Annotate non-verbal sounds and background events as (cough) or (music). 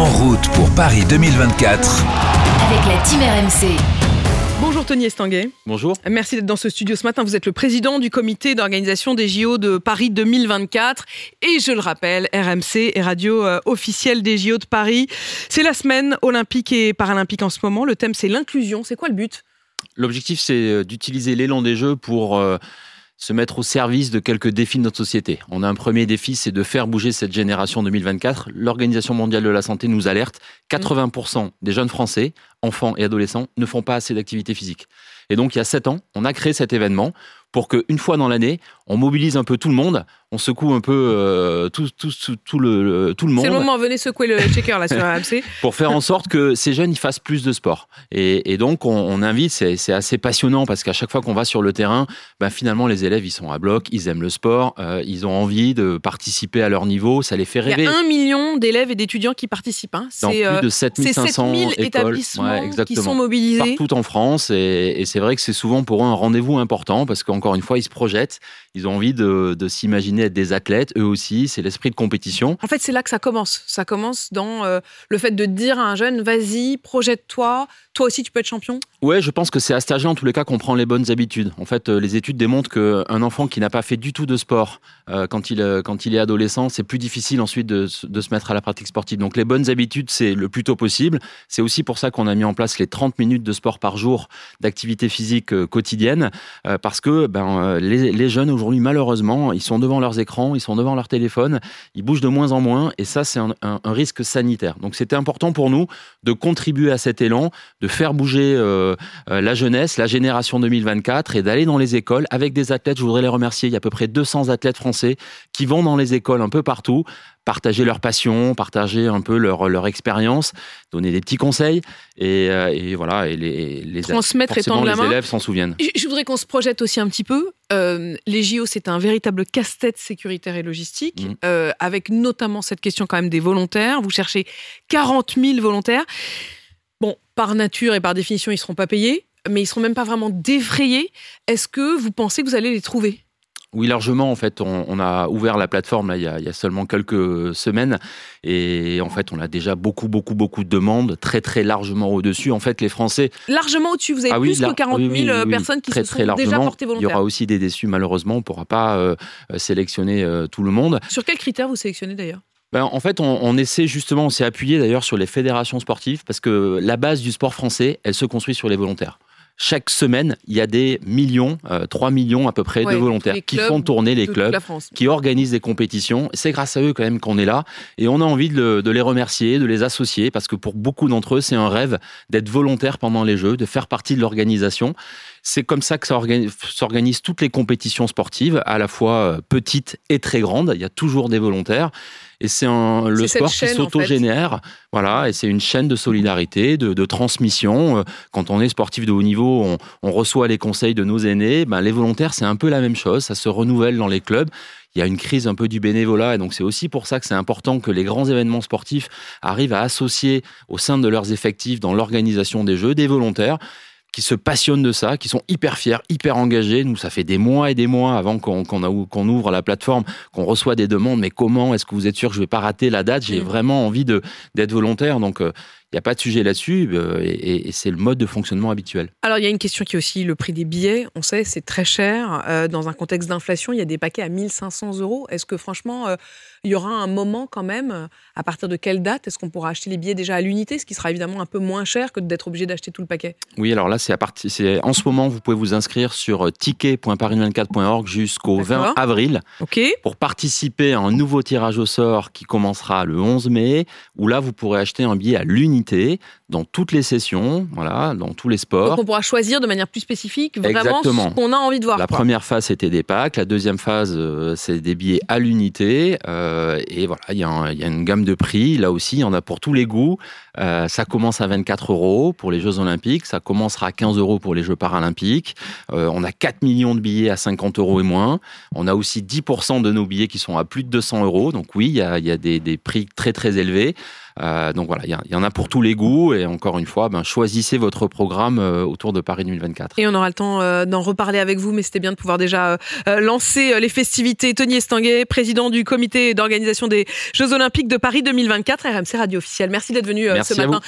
En route pour Paris 2024. Avec la Team RMC. Bonjour Tony Estanguet. Bonjour. Merci d'être dans ce studio ce matin. Vous êtes le président du comité d'organisation des JO de Paris 2024. Et je le rappelle, RMC est radio euh, officielle des JO de Paris. C'est la semaine olympique et paralympique en ce moment. Le thème, c'est l'inclusion. C'est quoi le but? L'objectif, c'est euh, d'utiliser l'élan des Jeux pour euh, se mettre au service de quelques défis de notre société. On a un premier défi, c'est de faire bouger cette génération 2024. L'Organisation mondiale de la santé nous alerte, 80% des jeunes Français, enfants et adolescents, ne font pas assez d'activité physique. Et donc, il y a 7 ans, on a créé cet événement pour qu'une fois dans l'année, on mobilise un peu tout le monde, on secoue un peu euh, tout, tout, tout, tout, le, tout le monde. C'est le moment, venez secouer le checker là sur RMC. (laughs) pour faire en sorte que ces jeunes ils fassent plus de sport. Et, et donc on, on invite, c'est assez passionnant parce qu'à chaque fois qu'on va sur le terrain, ben finalement les élèves ils sont à bloc, ils aiment le sport, euh, ils ont envie de participer à leur niveau, ça les fait rêver. Il y a un million d'élèves et d'étudiants qui participent. Hein. Dans plus euh, de 7500 7000 écoles, établissements Ouais, qui sont mobilisés. partout en France et, et c'est vrai que c'est souvent pour eux un rendez-vous important parce qu'encore une fois ils se projettent, ils ont envie de, de s'imaginer être des athlètes, eux aussi, c'est l'esprit de compétition. En fait, c'est là que ça commence. Ça commence dans euh, le fait de dire à un jeune, vas-y, projette-toi, toi aussi tu peux être champion? Ouais, je pense que c'est à cet âge-là, en tous les cas, qu'on prend les bonnes habitudes. En fait, euh, les études démontrent qu'un enfant qui n'a pas fait du tout de sport euh, quand, il, euh, quand il est adolescent, c'est plus difficile ensuite de, se- de se mettre à la pratique sportive. Donc, les bonnes habitudes, c'est le plus tôt possible. C'est aussi pour ça qu'on a mis en place les 30 minutes de sport par jour d'activité physique euh, quotidienne, euh, parce que ben, euh, les, jeunes aujourd'hui, malheureusement, ils sont devant leurs écrans, ils sont devant leur téléphone, ils bougent de moins en moins, et ça, c'est un risque sanitaire. Donc, c'était important pour nous de contribuer à cet élan, de faire bouger euh, euh, la jeunesse, la génération 2024 et d'aller dans les écoles avec des athlètes. Je voudrais les remercier. Il y a à peu près 200 athlètes français qui vont dans les écoles un peu partout, partager leur passion, partager un peu leur, leur expérience, donner des petits conseils et, euh, et voilà. Et les, les Transmettre et forcément, les élèves s'en souviennent. Je voudrais qu'on se projette aussi un petit peu. Euh, les JO, c'est un véritable casse-tête sécuritaire et logistique, Mhm. euh, avec notamment cette question quand même des volontaires. Vous cherchez 40 000 volontaires. Bon, par nature et par définition, ils ne seront pas payés, mais ils ne seront même pas vraiment défrayés. Est-ce que vous pensez que vous allez les trouver? Oui, largement. En fait, on, on a ouvert la plateforme là, il, y a, il y a seulement quelques semaines. Et en fait, on a déjà beaucoup, beaucoup, beaucoup de demandes, très, très largement au-dessus. En fait, les Français Largement au-dessus, vous avez Ah oui, plus que 40 000 oui, oui, oui, oui, personnes qui très, se très sont déjà largement. portées Il y volontaires. aura aussi des déçus, malheureusement. On ne pourra pas euh, sélectionner euh, tout le monde. Sur quels critères vous sélectionnez d'ailleurs? Ben, en fait, on, on essaie justement, on s'est appuyé d'ailleurs sur les fédérations sportives parce que la base du sport français, elle se construit sur les volontaires. Chaque semaine, il y a des millions, euh, 3 millions à peu près Ouais, de volontaires qui font tourner les clubs qui organisent des compétitions. C'est grâce à eux quand même qu'on est là et on a envie de, le- de les remercier, de les associer parce que pour beaucoup d'entre eux, c'est un rêve d'être volontaire pendant les Jeux, de faire partie de l'organisation. C'est comme ça que s'organisent toutes les compétitions sportives, à la fois euh, petites et très grandes. Il y a toujours des volontaires. Et c'est le sport qui chaîne, en fait. s'autogénère. Voilà, et c'est une chaîne de solidarité, de, de transmission. Euh, Quand on est sportif de haut niveau, on, on reçoit les conseils de nos aînés. Ben, les volontaires, c'est un peu la même chose. Ça se renouvelle dans les clubs. Il y a une crise un peu du bénévolat, et donc c'est aussi pour ça que c'est important que les grands événements sportifs arrivent à associer au sein de leurs effectifs dans l'organisation des Jeux des volontaires qui se passionnent de ça, qui sont hyper fiers, hyper engagés. Nous, ça fait des mois et des mois avant qu'on ouvre la plateforme, qu'on reçoit des demandes. Mais comment est-ce que vous êtes sûr que je vais pas rater la date? J'ai Mm. vraiment envie d'être volontaire. Donc, euh, il n'y a pas de sujet là-dessus, euh, et, c'est le mode de fonctionnement habituel. Alors, il y a une question qui est aussi le prix des billets. On sait, c'est très cher. Euh, dans un contexte d'inflation, il y a des paquets à 1500 euros. Est-ce que, franchement, euh, il y aura un moment quand même, à partir de quelle date est-ce qu'on pourra acheter les billets déjà à l'unité, ce qui sera évidemment un peu moins cher que d'être obligé d'acheter tout le paquet? Oui, alors là, c'est à partir. En ce moment, vous pouvez vous inscrire sur euh, ticket.paris24.org jusqu'au 20 D'accord. avril. Pour participer à un nouveau tirage au sort qui commencera le 11 mai, où là, vous pourrez acheter un billet à l'unité l'humanité dans toutes les sessions, voilà, dans tous les sports. Donc, on pourra choisir de manière plus spécifique vraiment Exactement. ce qu'on a envie de voir. La quoi. première phase, c'était des packs. La deuxième phase, euh, c'est des billets à l'unité. Euh, et voilà, il y, a y une gamme de prix. Là aussi, il y en a pour tous les goûts. Euh, ça commence à 24 euros pour les Jeux Olympiques. Ça commencera à 15 euros pour les Jeux Paralympiques. Euh, on a 4 millions de billets à 50 euros et moins. On a aussi 10% de nos billets qui sont à plus de 200 euros. Donc oui, il y a, il y a des, des prix très très élevés. Donc voilà, il y, en a pour tous les goûts et, Et encore une fois, ben, choisissez votre programme autour de Paris 2024. Et on aura le temps d'en reparler avec vous, mais c'était bien de pouvoir déjà lancer les festivités. Tony Estanguet, président du comité d'organisation des Jeux Olympiques de Paris 2024, RMC Radio officiel. Merci d'être venu ce matin.